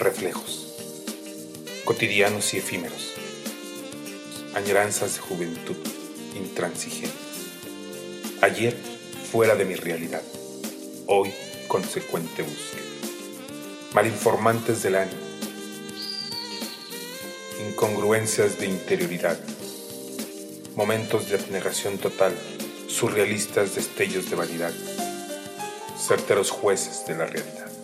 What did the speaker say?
reflejos, cotidianos y efímeros, añoranzas de juventud intransigentes. Ayer fuera de mi realidad, hoy consecuente búsqueda. Malinformantes del ánimo, incongruencias de interioridad, momentos de abnegación total, surrealistas destellos de vanidad, certeros jueces de la realidad.